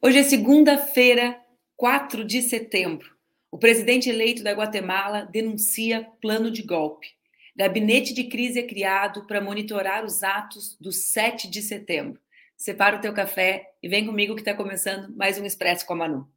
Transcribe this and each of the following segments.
Hoje é segunda-feira, 4 de setembro. O presidente eleito da Guatemala denuncia plano de golpe. Gabinete de crise é criado para monitorar os atos do 7 de setembro. Separa o teu café e vem comigo que está começando mais um Expresso com a Manu.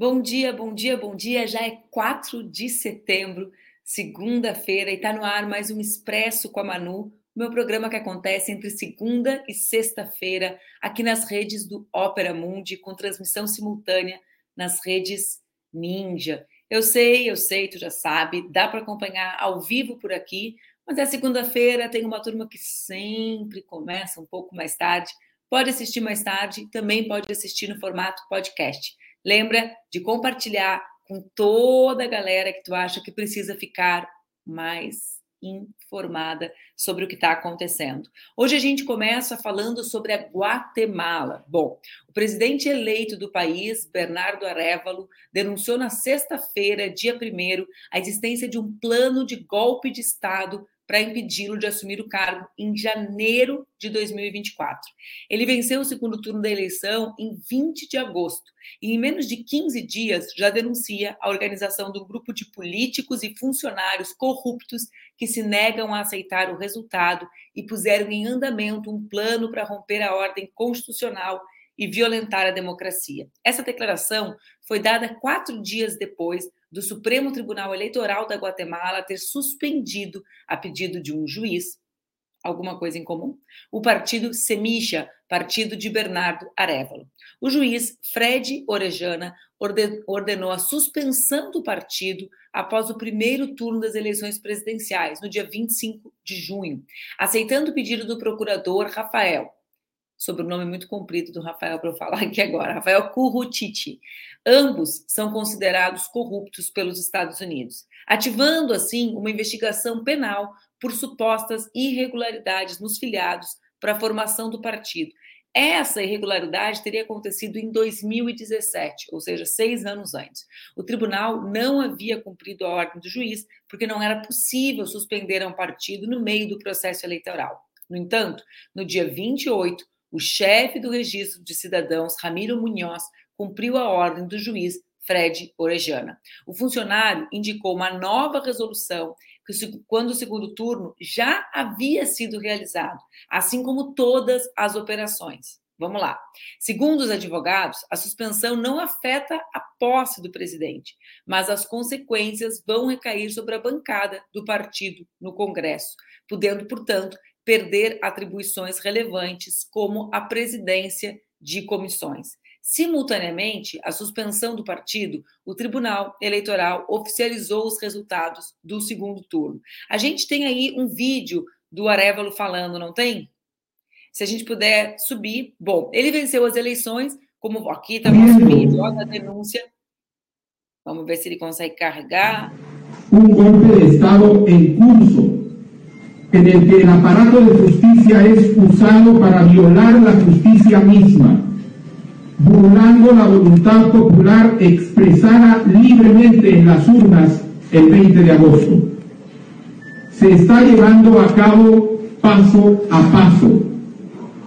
Bom dia, bom dia, bom dia. Já é 4 de setembro, segunda-feira, e está no ar mais um Expresso com a Manu, meu programa que acontece entre segunda e sexta-feira, aqui nas redes do Ópera Mundi, com transmissão simultânea nas redes Ninja. Eu sei, eu sei, tu já sabe, dá para acompanhar ao vivo por aqui, mas é segunda-feira, tem uma turma que sempre começa um pouco mais tarde. Pode assistir mais tarde, também pode assistir no formato podcast. Lembra de compartilhar com toda a galera que tu acha que precisa ficar mais informada sobre o que está acontecendo. Hoje a gente começa falando sobre a Guatemala. Bom, o presidente eleito do país, Bernardo Arevalo, denunciou na sexta-feira, dia 1 a existência de um plano de golpe de Estado para impedi-lo de assumir o cargo em janeiro de 2024. Ele venceu o segundo turno da eleição em 20 de agosto e, em menos de 15 dias, já denuncia a organização do grupo de políticos e funcionários corruptos que se negam a aceitar o resultado e puseram em andamento um plano para romper a ordem constitucional e violentar a democracia. Essa declaração foi dada quatro dias depois do Supremo Tribunal Eleitoral da Guatemala ter suspendido, a pedido de um juiz, alguma coisa em comum, o partido Semilla, partido de Bernardo Arevalo. O juiz Fred Orejana ordenou a suspensão do partido após o primeiro turno das eleições presidenciais, no dia 25 de junho, aceitando o pedido do procurador Rafael sobrenome muito comprido do Rafael para eu falar aqui agora, Rafael Currutiti. Ambos são considerados corruptos pelos Estados Unidos, ativando assim uma investigação penal por supostas irregularidades nos filiados para a formação do partido. Essa irregularidade teria acontecido em 2017, ou seja, seis anos antes. O tribunal não havia cumprido a ordem do juiz porque não era possível suspender um partido no meio do processo eleitoral. No entanto, no dia 28, o chefe do registro de cidadãos, Ramiro Munhoz, cumpriu a ordem do juiz Fred Orejana. O funcionário indicou uma nova resolução que, quando o segundo turno já havia sido realizado, assim como todas as operações. Vamos lá. Segundo os advogados, a suspensão não afeta a posse do presidente, mas as consequências vão recair sobre a bancada do partido no Congresso, podendo, portanto, perder atribuições relevantes, como a presidência de comissões. Simultaneamente, a suspensão do partido, o Tribunal Eleitoral oficializou os resultados do segundo turno. A gente tem aí um vídeo do Arevalo falando, não tem? Se a gente puder subir. Bom, ele venceu as eleições, como aqui está nosso vídeo, a denúncia. Vamos ver se ele consegue carregar. Um golpe de Estado em curso en el que el aparato de justicia es usado para violar la justicia misma, burlando la voluntad popular expresada libremente en las urnas el 20 de agosto. Se está llevando a cabo paso a paso,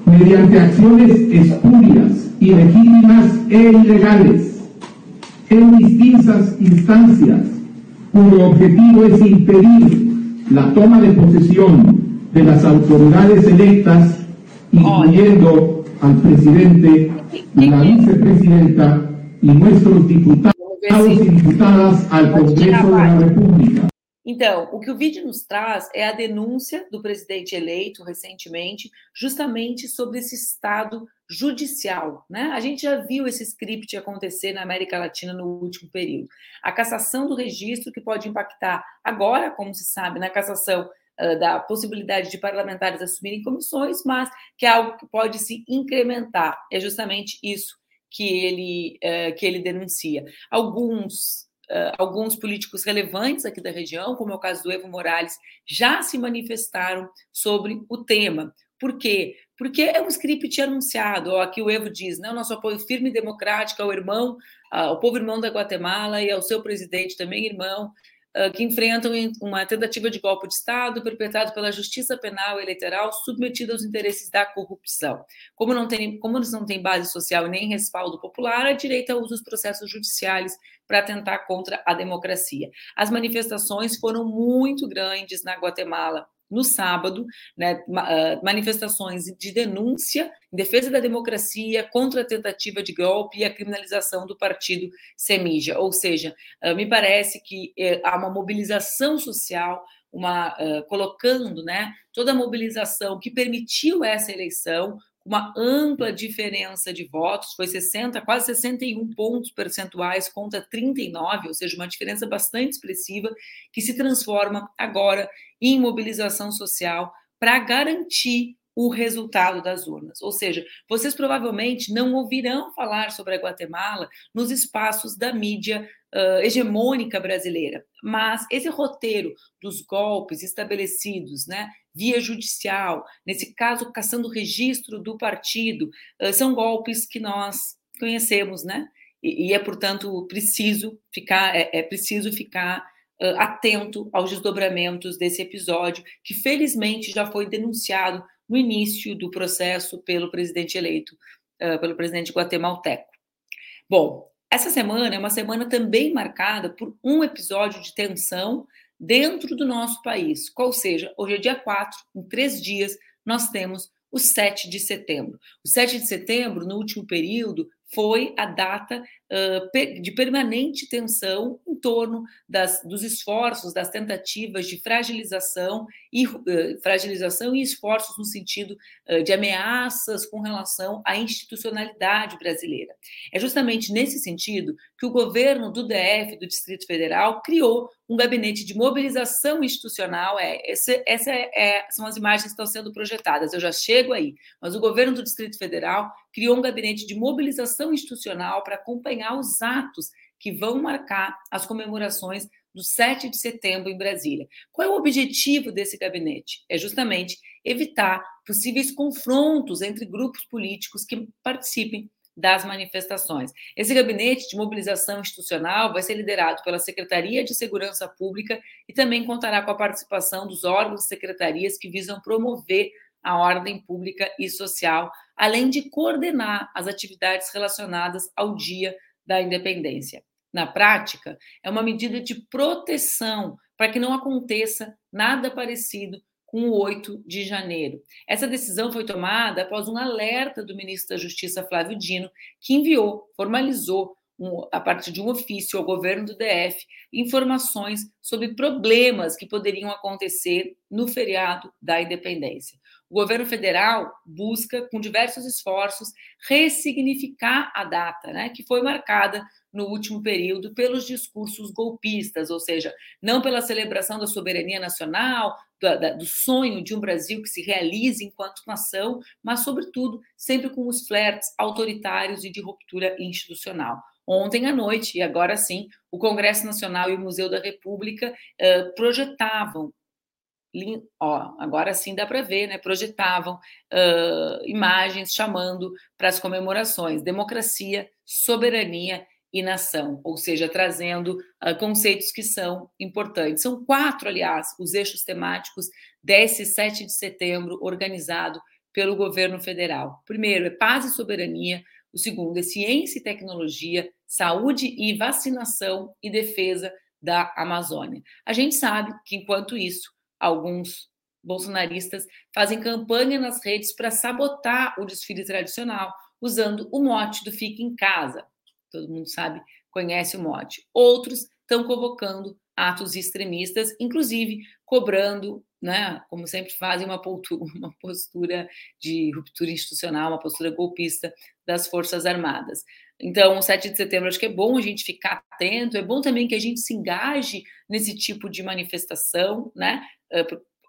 mediante acciones espurias, ilegítimas e ilegales, en distintas instancias, cuyo objetivo es impedir la toma de posesión de las autoridades electas, incluyendo al presidente, la vicepresidenta y nuestros diputados y diputadas al Congreso de la República. Então, o que o vídeo nos traz é a denúncia do presidente eleito recentemente, justamente sobre esse estado judicial. Né? A gente já viu esse script acontecer na América Latina no último período. A cassação do registro, que pode impactar agora, como se sabe, na cassação uh, da possibilidade de parlamentares assumirem comissões, mas que é algo que pode se incrementar. É justamente isso que ele, uh, que ele denuncia. Alguns Uh, alguns políticos relevantes aqui da região, como é o caso do Evo Morales, já se manifestaram sobre o tema Por quê? Porque é um script anunciado. Ó, aqui o Evo diz: né, nosso apoio firme e democrático ao irmão, ao povo irmão da Guatemala e ao seu presidente, também irmão, que enfrentam uma tentativa de golpe de Estado perpetrado pela Justiça Penal Eleitoral submetida aos interesses da corrupção. Como, não tem, como eles não têm base social e nem respaldo popular, a direita usa os processos judiciais para atentar contra a democracia. As manifestações foram muito grandes na Guatemala no sábado, né, ah, manifestações de denúncia em defesa da democracia, contra a tentativa de golpe e a criminalização do partido Semija. Ou seja, ah, me parece que eh, há uma mobilização social, uma uh, colocando, né, toda a mobilização que permitiu essa eleição uma ampla diferença de votos, foi 60, quase 61 pontos percentuais contra 39, ou seja, uma diferença bastante expressiva, que se transforma agora em mobilização social para garantir o resultado das urnas. Ou seja, vocês provavelmente não ouvirão falar sobre a Guatemala nos espaços da mídia uh, hegemônica brasileira, mas esse roteiro dos golpes estabelecidos, né, via judicial, nesse caso caçando registro do partido, uh, são golpes que nós conhecemos, né? E, e é portanto preciso ficar, é, é preciso ficar uh, atento aos desdobramentos desse episódio, que felizmente já foi denunciado no início do processo pelo presidente eleito, pelo presidente guatemalteco. Bom, essa semana é uma semana também marcada por um episódio de tensão dentro do nosso país. Qual seja, hoje é dia 4, em três dias, nós temos o 7 de setembro. O 7 de setembro, no último período, foi a data de permanente tensão em torno das, dos esforços, das tentativas de fragilização e fragilização e esforços no sentido de ameaças com relação à institucionalidade brasileira. É justamente nesse sentido que o governo do DF, do Distrito Federal, criou um gabinete de mobilização institucional. É, esse, essa é, é, são as imagens que estão sendo projetadas. Eu já chego aí, mas o governo do Distrito Federal criou um gabinete de mobilização institucional para acompanhar os atos que vão marcar as comemorações do 7 de setembro em Brasília. Qual é o objetivo desse gabinete? É justamente evitar possíveis confrontos entre grupos políticos que participem das manifestações. Esse gabinete de mobilização institucional vai ser liderado pela Secretaria de Segurança Pública e também contará com a participação dos órgãos e secretarias que visam promover a ordem pública e social, além de coordenar as atividades relacionadas ao Dia da Independência. Na prática, é uma medida de proteção para que não aconteça nada parecido com o 8 de janeiro. Essa decisão foi tomada após um alerta do ministro da Justiça, Flávio Dino, que enviou, formalizou um, a partir de um ofício ao governo do DF, informações sobre problemas que poderiam acontecer no feriado da independência. O governo federal busca, com diversos esforços, ressignificar a data, né, que foi marcada no último período pelos discursos golpistas, ou seja, não pela celebração da soberania nacional, do, sonho de um Brasil que se realize enquanto nação, mas, sobretudo, sempre com os flertes autoritários e de ruptura institucional. Ontem à noite, e agora sim, o Congresso Nacional e o Museu da República uh, projetavam ó, agora sim dá para ver, né? Projetavam uh, imagens chamando para as comemorações democracia, soberania e nação, ou seja, trazendo uh, conceitos que são importantes. São quatro, aliás, os eixos temáticos desse 7 de setembro organizado pelo governo federal. primeiro é paz e soberania, o segundo é ciência e tecnologia, saúde e vacinação e defesa da Amazônia. A gente sabe que, enquanto isso, alguns bolsonaristas fazem campanha nas redes para sabotar o desfile tradicional, usando o mote do Fique em Casa. Todo mundo sabe, conhece o mote. Outros estão convocando atos extremistas, inclusive cobrando, né, como sempre fazem, uma uma postura de ruptura institucional, uma postura golpista das Forças Armadas. Então, o 7 de setembro, acho que é bom a gente ficar atento, é bom também que a gente se engaje nesse tipo de manifestação, né?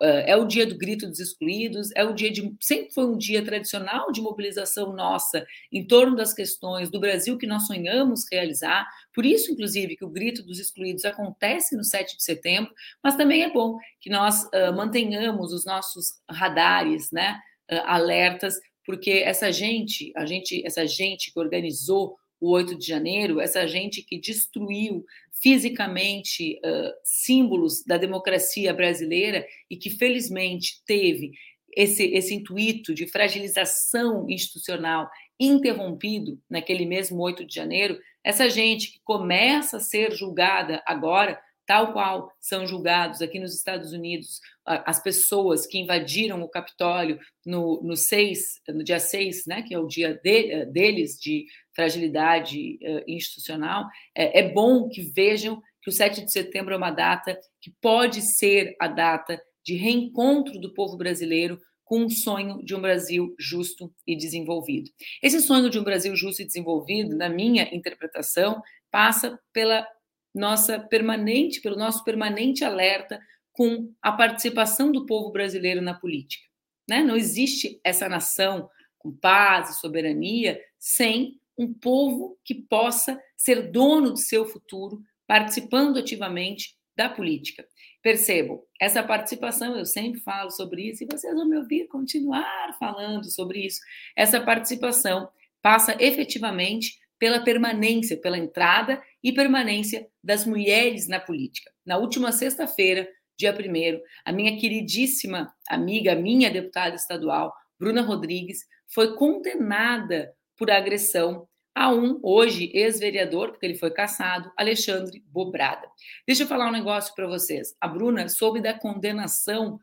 É o dia do grito dos excluídos, é o dia de. Sempre foi um dia tradicional de mobilização nossa em torno das questões do Brasil que nós sonhamos realizar. Por isso, inclusive, que o grito dos excluídos acontece no 7 de setembro, mas também é bom que nós uh, mantenhamos os nossos radares, né? alertas, porque essa gente, a gente, essa gente que organizou o 8 de janeiro, essa gente que destruiu fisicamente uh, símbolos da democracia brasileira e que felizmente teve esse, esse intuito de fragilização institucional interrompido naquele mesmo 8 de janeiro, essa gente que começa a ser julgada agora, tal qual são julgados aqui nos Estados Unidos as pessoas que invadiram o Capitólio no, no, seis, no dia 6, né, que é o dia de, deles de fragilidade uh, institucional, é, é bom que vejam que o 7 de setembro é uma data que pode ser a data de reencontro do povo brasileiro com um sonho de um Brasil justo e desenvolvido. Esse sonho de um Brasil justo e desenvolvido, na minha interpretação, passa pela nossa permanente, pelo nosso permanente alerta com a participação do povo brasileiro na política. Né? Não existe essa nação com paz e soberania sem um povo que possa ser dono do seu futuro, participando ativamente da política. Percebam, essa participação, eu sempre falo sobre isso e vocês vão me ouvir continuar falando sobre isso. Essa participação passa efetivamente pela permanência, pela entrada e permanência das mulheres na política. Na última sexta-feira, dia 1, a minha queridíssima amiga, minha deputada estadual, Bruna Rodrigues, foi condenada por agressão a um, hoje, ex-vereador, porque ele foi caçado, Alexandre Bobrada. Deixa eu falar um negócio para vocês. A Bruna soube da condenação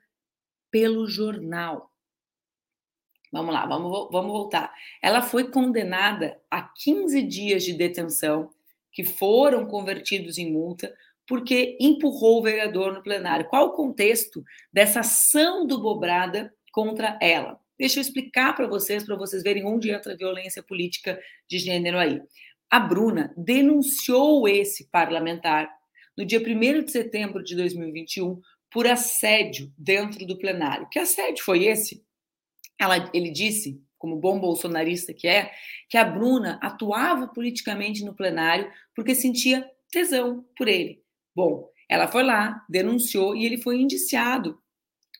pelo jornal. Vamos lá, vamos, vamos voltar. Ela foi condenada a 15 dias de detenção, que foram convertidos em multa, porque empurrou o vereador no plenário. Qual o contexto dessa ação do Bobrada contra ela? Deixa eu explicar para vocês, para vocês verem onde entra a violência política de gênero aí. A Bruna denunciou esse parlamentar no dia 1 de setembro de 2021 por assédio dentro do plenário. Que assédio foi esse? Ela, ele disse, como bom bolsonarista que é, que a Bruna atuava politicamente no plenário porque sentia tesão por ele. Bom, ela foi lá, denunciou e ele foi indiciado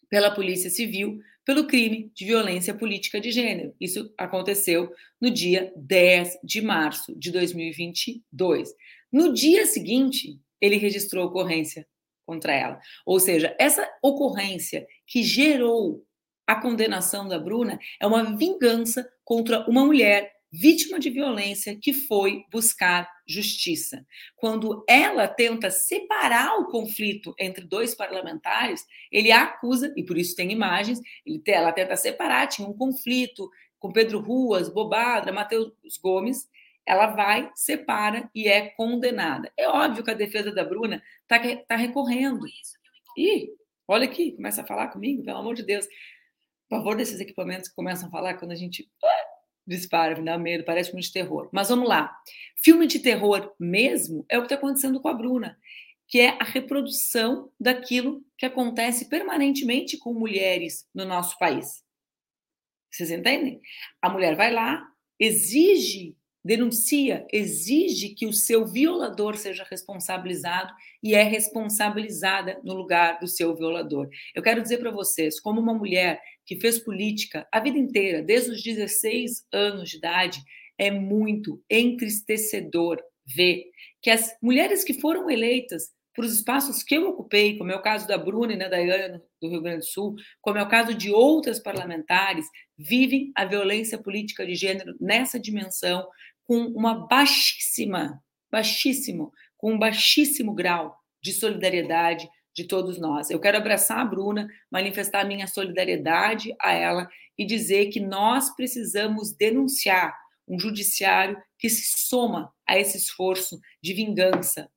pela Polícia Civil pelo crime de violência política de gênero. Isso aconteceu no dia 10 de março de 2022. No dia seguinte, ele registrou ocorrência contra ela. Ou seja, essa ocorrência que gerou a condenação da Bruna é uma vingança contra uma mulher vítima de violência que foi buscar justiça. Quando ela tenta separar o conflito entre dois parlamentares, ele a acusa, e por isso tem imagens, ele, ela tenta separar, tinha um conflito com Pedro Ruas, Bobadra, Matheus Gomes, ela vai, separa e é condenada. É óbvio que a defesa da Bruna está tá recorrendo. Ih, olha aqui, começa a falar comigo, pelo amor de Deus. Favor desses equipamentos que começam a falar quando a gente dispara, me dá medo, parece filme de terror. Mas vamos lá. Filme de terror mesmo é o que está acontecendo com a Bruna, que é a reprodução daquilo que acontece permanentemente com mulheres no nosso país. Vocês entendem? A mulher vai lá, exige denuncia, exige que o seu violador seja responsabilizado e é responsabilizada no lugar do seu violador. Eu quero dizer para vocês, como uma mulher que fez política a vida inteira, desde os 16 anos de idade, é muito entristecedor ver que as mulheres que foram eleitas para os espaços que eu ocupei, como é o caso da Bruna e da Dayana do Rio Grande do Sul, como é o caso de outras parlamentares, vivem a violência política de gênero nessa dimensão, com uma baixíssima, baixíssimo, com um baixíssimo grau de solidariedade de todos nós. Eu quero abraçar a Bruna, manifestar minha solidariedade a ela e dizer que nós precisamos denunciar um judiciário que se soma a esse esforço de vingança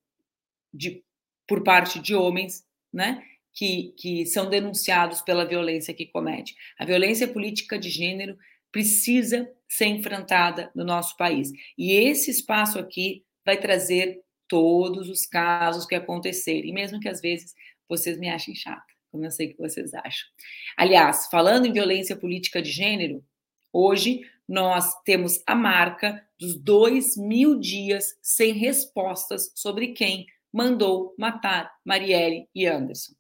de, por parte de homens, né? Que, que são denunciados pela violência que comete. A violência política de gênero precisa ser enfrentada no nosso país. E esse espaço aqui vai trazer todos os casos que acontecerem, mesmo que às vezes vocês me achem chata, como eu sei que vocês acham. Aliás, falando em violência política de gênero, hoje nós temos a marca dos dois mil dias sem respostas sobre quem mandou matar Marielle e Anderson.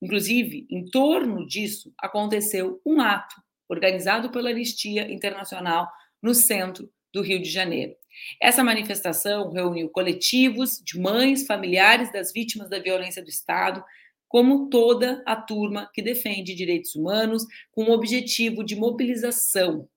Inclusive, em torno disso, aconteceu um ato organizado pela Anistia Internacional no centro do Rio de Janeiro. Essa manifestação reuniu coletivos de mães, familiares das vítimas da violência do Estado, como toda a turma que defende direitos humanos, com o objetivo de mobilização.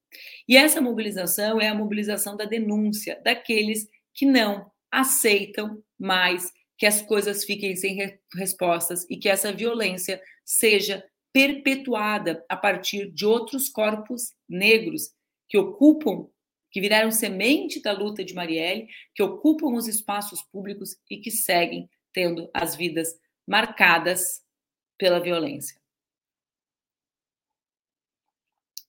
E essa mobilização é a mobilização da denúncia daqueles que não aceitam mais que as coisas fiquem sem re respostas e que essa violência seja perpetuada a partir de outros corpos negros que ocupam, que viraram semente da luta de Marielle, que ocupam os espaços públicos e que seguem tendo as vidas marcadas pela violência.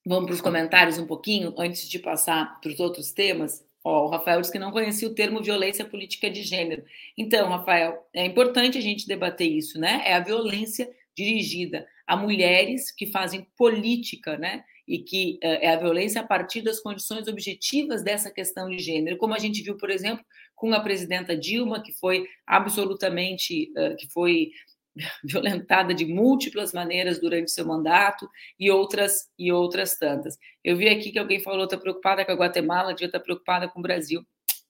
Vamos para os comentários um pouquinho antes de passar para os outros temas. Ó, o Rafael disse que não conhecia o termo violência política de gênero. Então, Rafael, é importante a gente debater isso, né? É a violência dirigida a mulheres que fazem política, né? E que uh, é a violência a partir das condições objetivas dessa questão de gênero, como a gente viu, por exemplo, com a presidenta Dilma, que foi absolutamente, que foi violentada de múltiplas maneiras durante seu mandato e outras e outras tantas. Eu vi aqui que alguém falou está preocupada com a Guatemala, devia estar tá preocupada com o Brasil.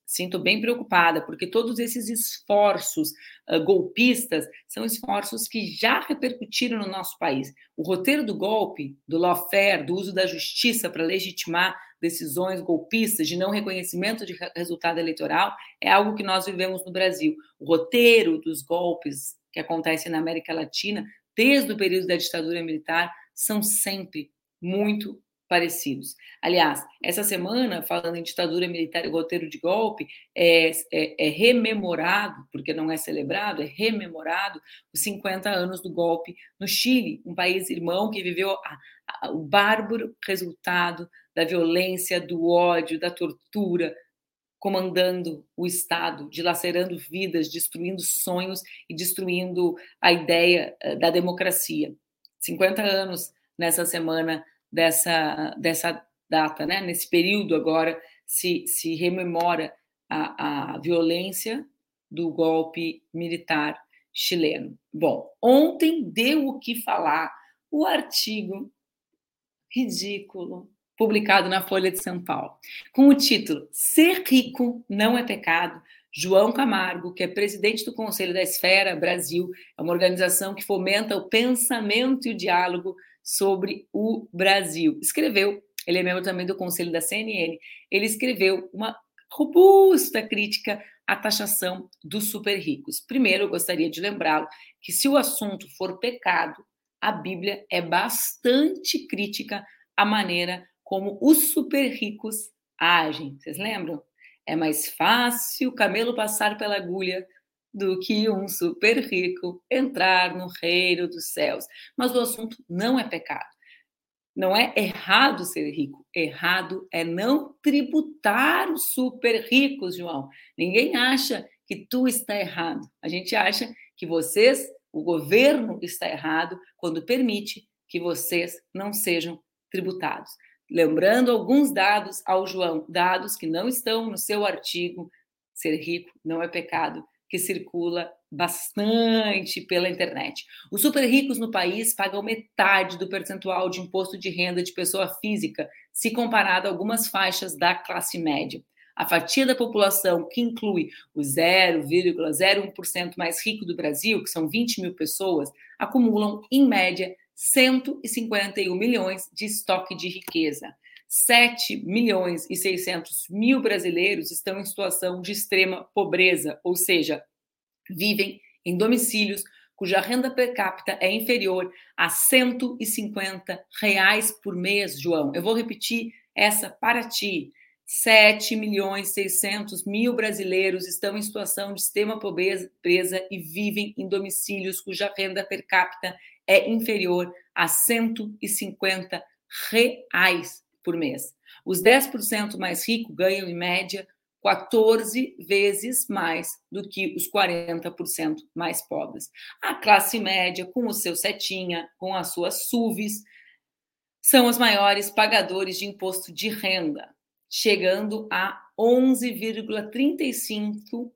Sinto bem preocupada, porque todos esses esforços uh, golpistas são esforços que já repercutiram no nosso país. O roteiro do golpe, do lawfare, do uso da justiça para legitimar decisões golpistas de não reconhecimento de resultado eleitoral, é algo que nós vivemos no Brasil. O roteiro dos golpes que acontecem na América Latina, desde o período da ditadura militar, são sempre muito parecidos. Aliás, essa semana, falando em ditadura militar e roteiro de golpe, é, é, é, rememorado, porque não é celebrado, é rememorado os 50 anos do golpe no Chile, um país irmão que viveu a, a, o bárbaro resultado da violência, do ódio, da tortura, comandando o Estado, dilacerando vidas, destruindo sonhos e destruindo a ideia eh, da democracia. 50 anos nessa semana dessa, dessa data, né? nesse período agora, se, se rememora a, a violência do golpe militar chileno. Bom, ontem deu o que falar o artigo ridículo publicado na Folha de São Paulo, com o título Ser rico não é pecado. João Camargo, que é presidente do Conselho da Esfera Brasil, é uma organização que fomenta o pensamento e o diálogo sobre o Brasil. Escreveu, ele é membro também do Conselho da CNN, ele escreveu uma robusta crítica à taxação dos super ricos. Primeiro, eu gostaria de lembrá-lo que se o assunto for pecado, a Bíblia é bastante crítica à maneira como os super ricos agem. Vocês lembram? É mais fácil o camelo passar pela agulha do que um super rico entrar no reino dos céus. Mas o assunto não é pecado. Não é errado ser rico. Errado é não tributar os super ricos, João. Ninguém acha que tu está errado. A gente acha que vocês, o governo, está errado quando permite que vocês não sejam tributados. Lembrando alguns dados ao João, dados que não estão no seu artigo Ser Rico Não é Pecado, que circula bastante pela internet. Os super ricos no país pagam metade do percentual de imposto de renda de pessoa física, se comparado a algumas faixas da classe média. A fatia da população, que inclui o 0,01% mais rico do Brasil, que são 20 mil pessoas, acumulam, em média, 151 milhões de estoque de riqueza. 7 milhões e 600 mil brasileiros estão em situação de extrema pobreza, ou seja, vivem em domicílios cuja renda per capita é inferior a 150 reais por mês, João. Eu vou repetir essa para ti. 7 milhões e 600 mil brasileiros estão em situação de extrema pobreza e vivem em domicílios cuja renda per capita é inferior a 150 reais por mês. Os 10% mais ricos ganham, em média, 14 vezes mais do que os 40% mais pobres. A classe média, com o seu setinha, com as suas SUVs, são os maiores pagadores de imposto de renda, chegando a 11,35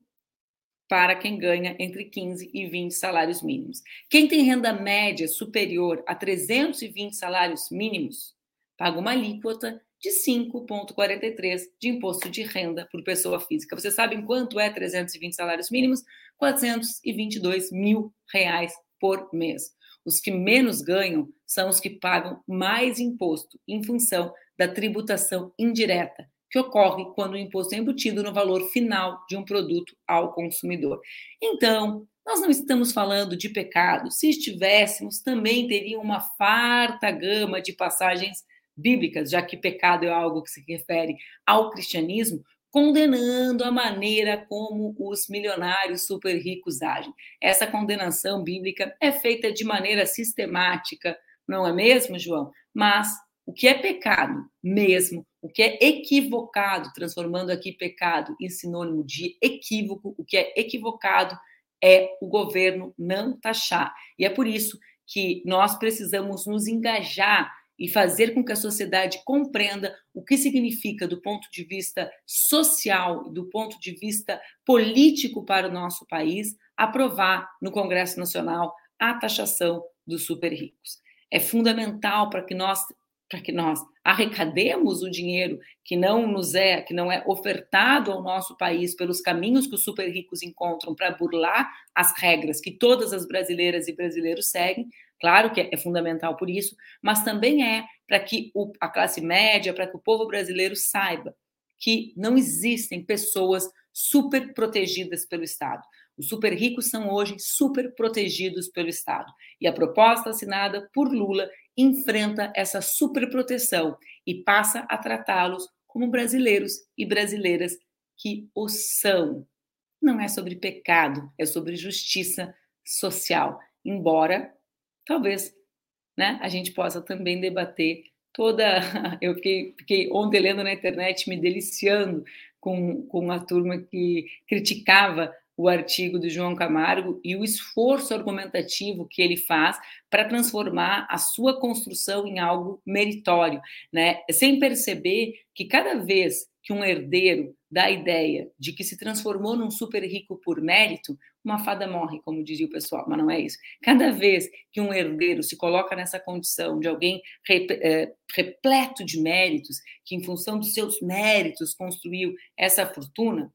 para quem ganha entre 15 e 20 salários mínimos. Quem tem renda média superior a 320 salários mínimos paga uma alíquota de 5,43 de imposto de renda por pessoa física. Vocês sabem quanto é 320 salários mínimos? 422 mil reais por mês. Os que menos ganham são os que pagam mais imposto em função da tributação indireta, que ocorre quando o imposto é embutido no valor final de um produto ao consumidor. Então, nós não estamos falando de pecado. Se estivéssemos, também teria uma farta gama de passagens bíblicas, já que pecado é algo que se refere ao cristianismo, condenando a maneira como os milionários super ricos agem. Essa condenação bíblica é feita de maneira sistemática, não é mesmo, João? Mas o que é pecado mesmo, o que é equivocado, transformando aqui pecado em sinônimo de equívoco, o que é equivocado é o governo não taxar. E é por isso que nós precisamos nos engajar e fazer com que a sociedade compreenda o que significa, do ponto de vista social, do ponto de vista político para o nosso país, aprovar no Congresso Nacional a taxação dos super ricos. É fundamental para que nós para que nós arrecademos o dinheiro que não nos é, que não é ofertado ao nosso país pelos caminhos que os super ricos encontram para burlar as regras que todas as brasileiras e brasileiros seguem, Claro que é fundamental por isso, mas também é para que o, a classe média, para que o povo brasileiro saiba que não existem pessoas super protegidas pelo Estado. Os super ricos são hoje super protegidos pelo Estado. E a proposta assinada por Lula enfrenta essa super proteção e passa a tratá-los como brasileiros e brasileiras que o são. Não é sobre pecado, é sobre justiça social. Embora talvez né, a gente possa também debater toda. Eu fiquei, fiquei ontem lendo na internet, me deliciando com, com a turma que criticava o artigo do João Camargo e o esforço argumentativo que ele faz para transformar a sua construção em algo meritório, né? Sem perceber que cada vez que um herdeiro dá a ideia de que se transformou num super rico por mérito, uma fada morre, como dizia o pessoal, mas não é isso. Cada vez que um herdeiro se coloca nessa condição de alguém é, repleto de méritos, que em função dos seus méritos construiu essa fortuna,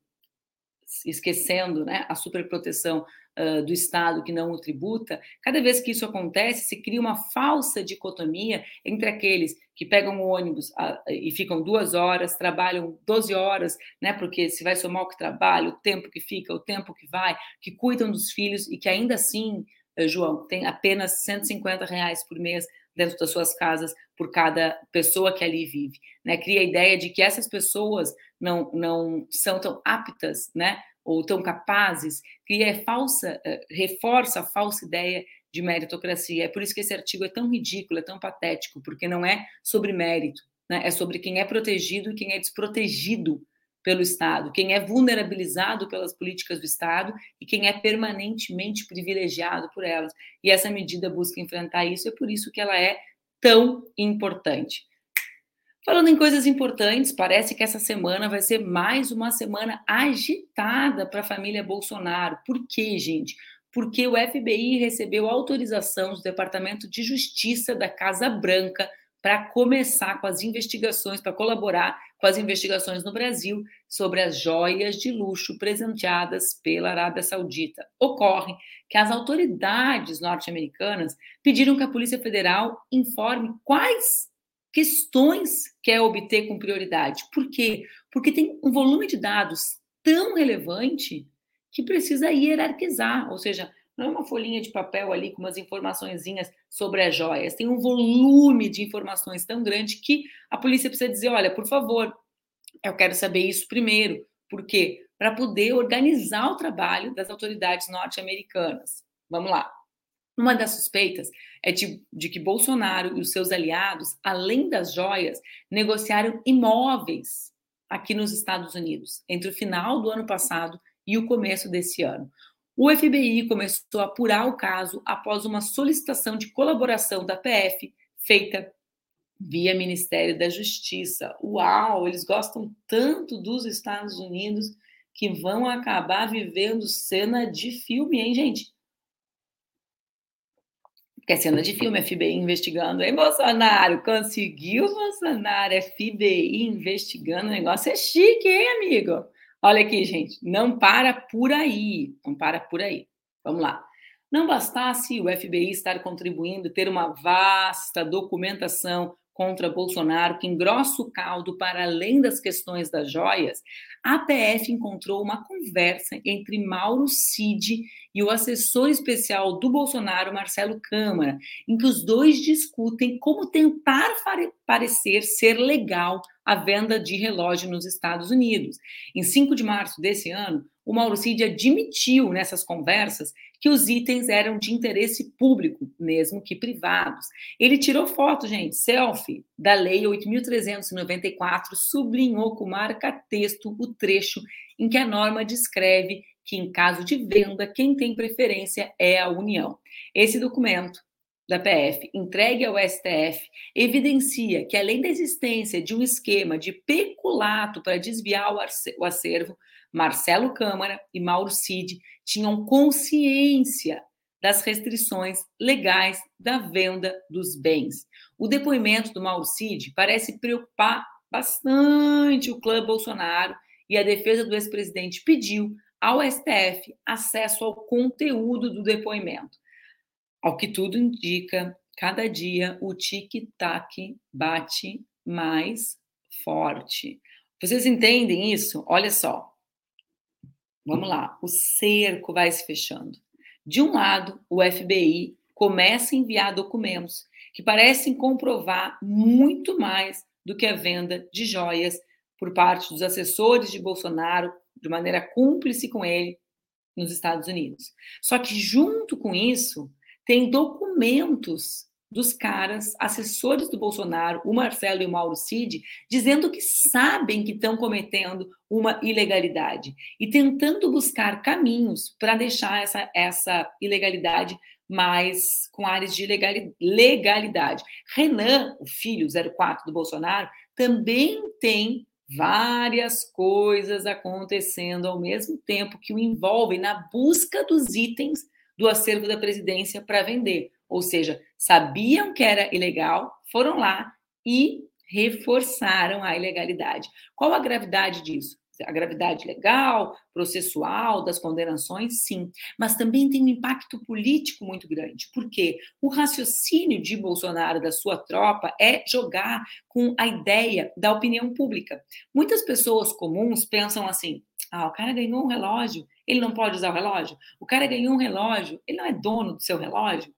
esquecendo né, a superproteção uh, do Estado que não o tributa, cada vez que isso acontece, se cria uma falsa dicotomia entre aqueles que pegam o ônibus uh, e ficam duas horas, trabalham 12 horas, né, porque se vai somar o que trabalha, o tempo que fica, o tempo que vai, que cuidam dos filhos e que ainda assim, uh, João, tem apenas 150 reais por mês dentro das suas casas por cada pessoa que ali vive. Né? Cria a ideia de que essas pessoas não, não são tão aptas, né? ou tão capazes, cria falsa, eh, reforça a falsa ideia de meritocracia. É por isso que esse artigo é tão ridículo, é tão patético, porque não é sobre mérito, né? é sobre quem é protegido e quem é desprotegido pelo Estado, quem é vulnerabilizado pelas políticas do Estado e quem é permanentemente privilegiado por elas. E essa medida busca enfrentar isso, é por isso que ela é tão importante. Falando em coisas importantes, parece que essa semana vai ser mais uma semana agitada para a família Bolsonaro. Por quê, gente? Porque o FBI recebeu autorização do Departamento de Justiça da Casa Branca para começar com as investigações, para colaborar com as investigações no Brasil sobre as joias de luxo presenteadas pela Arábia Saudita. Ocorre que as autoridades norte-americanas pediram que a Polícia Federal informe quais questões quer obter com prioridade. Por quê? Porque tem um volume de dados tão relevante que precisa hierarquizar, ou seja, não é uma folhinha de papel ali com umas informaçõezinhas sobre as joias, tem um volume de informações tão grande que a polícia precisa dizer, olha, por favor, eu quero saber isso primeiro. Por quê? Para poder organizar o trabalho das autoridades norte-americanas. Vamos lá. Uma das suspeitas é de, de, que Bolsonaro e os seus aliados, além das joias, negociaram imóveis aqui nos Estados Unidos entre o final do ano passado e o começo desse ano. O FBI começou a apurar o caso após uma solicitação de colaboração da PF feita via Ministério da Justiça. Uau, eles gostam tanto dos Estados Unidos que vão acabar vivendo cena de filme, hein, gente? Que é cena de filme, FBI investigando. Hein, Bolsonaro? Conseguiu, Bolsonaro? FBI investigando. O negócio é chique, hein, amigo? Olha aqui, gente. Não para por aí. Não para por aí. Vamos lá. Não bastasse o FBI estar contribuindo, ter uma vasta documentação contra Bolsonaro, que engrossa o caldo para além das questões das joias, a PF encontrou uma conversa entre Mauro Cid e o assessor especial do Bolsonaro, Marcelo Câmara, em que os dois discutem como tentar parecer ser legal a venda de relógio nos Estados Unidos. Em 5 de março desse ano, o Mauro Cid admitiu nessas conversas que os itens eram de interesse público, mesmo que privados. Ele tirou foto, gente, selfie, da Lei 8.394, sublinhou com marca-texto o trecho em que a norma descreve que, em caso de venda, quem tem preferência é a União. Esse documento da PF, entregue ao STF, evidencia que, além da existência de um esquema de peculato para desviar o acervo, Marcelo Câmara e Mauro Cid tinham consciência das restrições legais da venda dos bens. O depoimento do Mauro Cid parece preocupar bastante o clã Bolsonaro e a defesa do ex-presidente pediu ao STF acesso ao conteúdo do depoimento. Ao que tudo indica, cada dia o tic-tac bate mais forte. Vocês entendem isso? Olha só. Vamos lá, o cerco vai se fechando. De um lado, o FBI começa a enviar documentos que parecem comprovar muito mais do que a venda de joias por parte dos assessores de Bolsonaro, de maneira cúmplice com ele, nos Estados Unidos. Só que, junto com isso, tem documentos dos caras, assessores do Bolsonaro, o Marcelo e o Mauro Cid, dizendo que sabem que estão cometendo uma ilegalidade e tentando buscar caminhos para deixar essa, essa ilegalidade mais com áreas de legalidade. Renan, o filho 04 do Bolsonaro, também tem várias coisas acontecendo ao mesmo tempo que o envolvem na busca dos itens do acervo da presidência para vender. Ou seja, sabiam que era ilegal, foram lá e reforçaram a ilegalidade. Qual a gravidade disso? A gravidade legal, processual, das condenações, sim, mas também tem um impacto político muito grande, porque o raciocínio de Bolsonaro, da sua tropa, é jogar com a ideia da opinião pública. Muitas pessoas comuns pensam assim: ah, o cara ganhou um relógio, ele não pode usar o relógio? O cara ganhou um relógio, ele não é dono do seu relógio?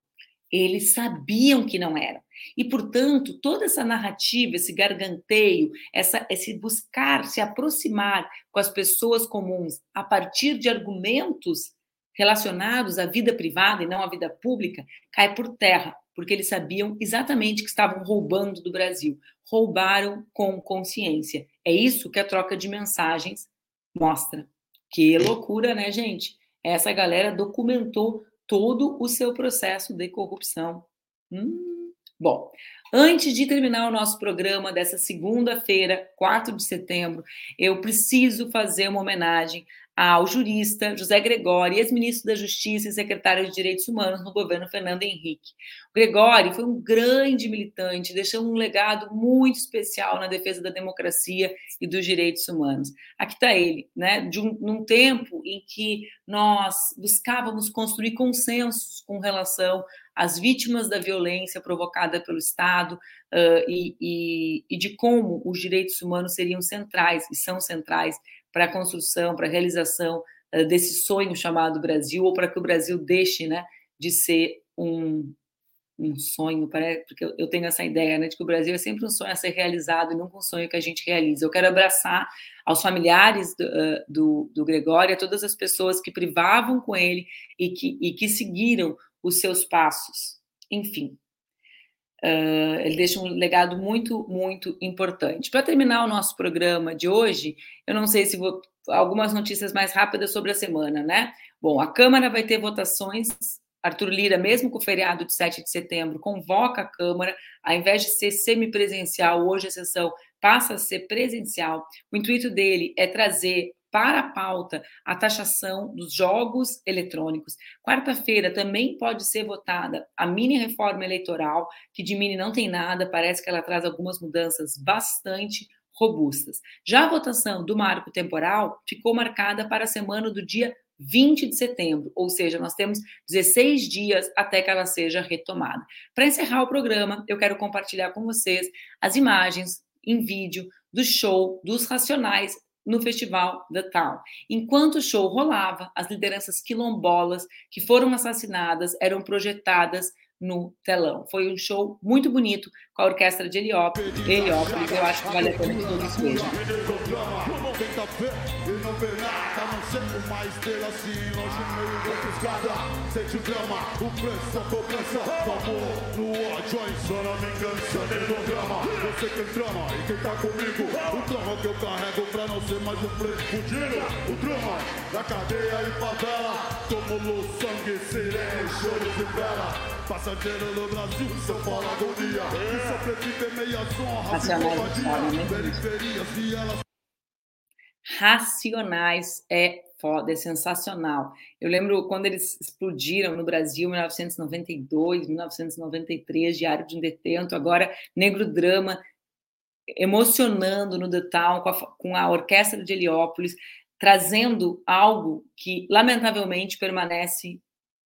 Eles sabiam que não era. E, portanto, toda essa narrativa, esse garganteio, essa, esse buscar se aproximar com as pessoas comuns a partir de argumentos relacionados à vida privada e não à vida pública, cai por terra, porque eles sabiam exatamente que estavam roubando do Brasil. Roubaram com consciência. É isso que a troca de mensagens mostra. Que loucura, né, gente? Essa galera documentou todo o seu processo de corrupção. Hum, bom, antes de terminar o nosso programa dessa segunda-feira, 4 de setembro, eu preciso fazer uma homenagem ao jurista José Gregório, ex-ministro da Justiça e secretário de Direitos Humanos no governo Fernando Henrique. O Gregório foi um grande militante, deixou um legado muito especial na defesa da democracia e dos direitos humanos. Aqui está ele, né? De um, num tempo em que nós buscávamos construir consensos com relação às vítimas da violência provocada pelo Estado uh, e, e, e de como os direitos humanos seriam centrais e são centrais para a construção, para a realização uh, desse sonho chamado Brasil, ou para que o Brasil deixe né, de ser um, um sonho, porque eu tenho essa ideia né, de que o Brasil é sempre um sonho a ser realizado e nunca um sonho que a gente realiza. Eu quero abraçar aos familiares do, uh, do, do Gregório, a todas as pessoas que privavam com ele e que, e que seguiram os seus passos. Enfim, Uh, ele deixa um legado muito, muito importante. Para terminar o nosso programa de hoje, eu não sei se vou. Algumas notícias mais rápidas sobre a semana, né? Bom, a Câmara vai ter votações. Arthur Lira, mesmo com o feriado de 7 de setembro, convoca a Câmara, ao invés de ser semipresencial, hoje a sessão passa a ser presencial. O intuito dele é trazer para a pauta a taxação dos jogos eletrônicos. Quarta-feira também pode ser votada a mini reforma eleitoral, que de mini não tem nada, parece que ela traz algumas mudanças bastante robustas. Já a votação do marco temporal ficou marcada para a semana do dia 20 de setembro, ou seja, nós temos 16 dias até que ela seja retomada. Para encerrar o programa, eu quero compartilhar com vocês as imagens em vídeo do show dos Racionais no Festival The Town. Enquanto o show rolava, as lideranças quilombolas que foram assassinadas eram projetadas no telão. Foi um show muito bonito com a orquestra de Heliópolis. Heliópolis eu acho que vale a pena que todos vejam. Mais dele assim, longe meio Sente o drama, o preço, a cobrança, o amor, no ódio, a insana vingança, drama. Você quem trama e quem tá comigo, o drama que eu carrego pra não ser mais um preço fudido. O drama da cadeia e favela, tomo sangue, sirene, choros e vela. Passageiro no Brasil, São Paulo agonia. E sobreviver meias honras e covardia. Periferias e elas. Racionais é foda, é sensacional. Eu lembro quando eles explodiram no Brasil, 1992, 1993, Diário de um Detento, agora Negro Drama, emocionando no The com a, com a orquestra de Heliópolis, trazendo algo que, lamentavelmente, permanece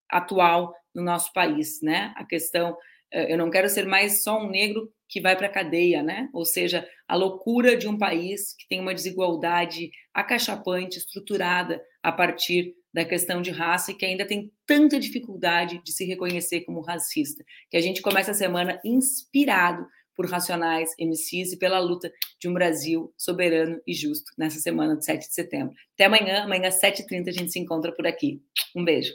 atual no nosso país, né? A questão, eh, eu não quero ser mais só um negro que vai para a cadeia, né? Ou seja, a loucura de um país que tem uma desigualdade acachapante, estruturada a partir da questão de raça e que ainda tem tanta dificuldade de se reconhecer como racista, que a gente começa a semana inspirado por Racionais, MCs e pela luta de um Brasil soberano e justo nessa semana de 7 de setembro. Até amanhã, amanhã às 7h30 a gente se encontra por aqui. Um beijo.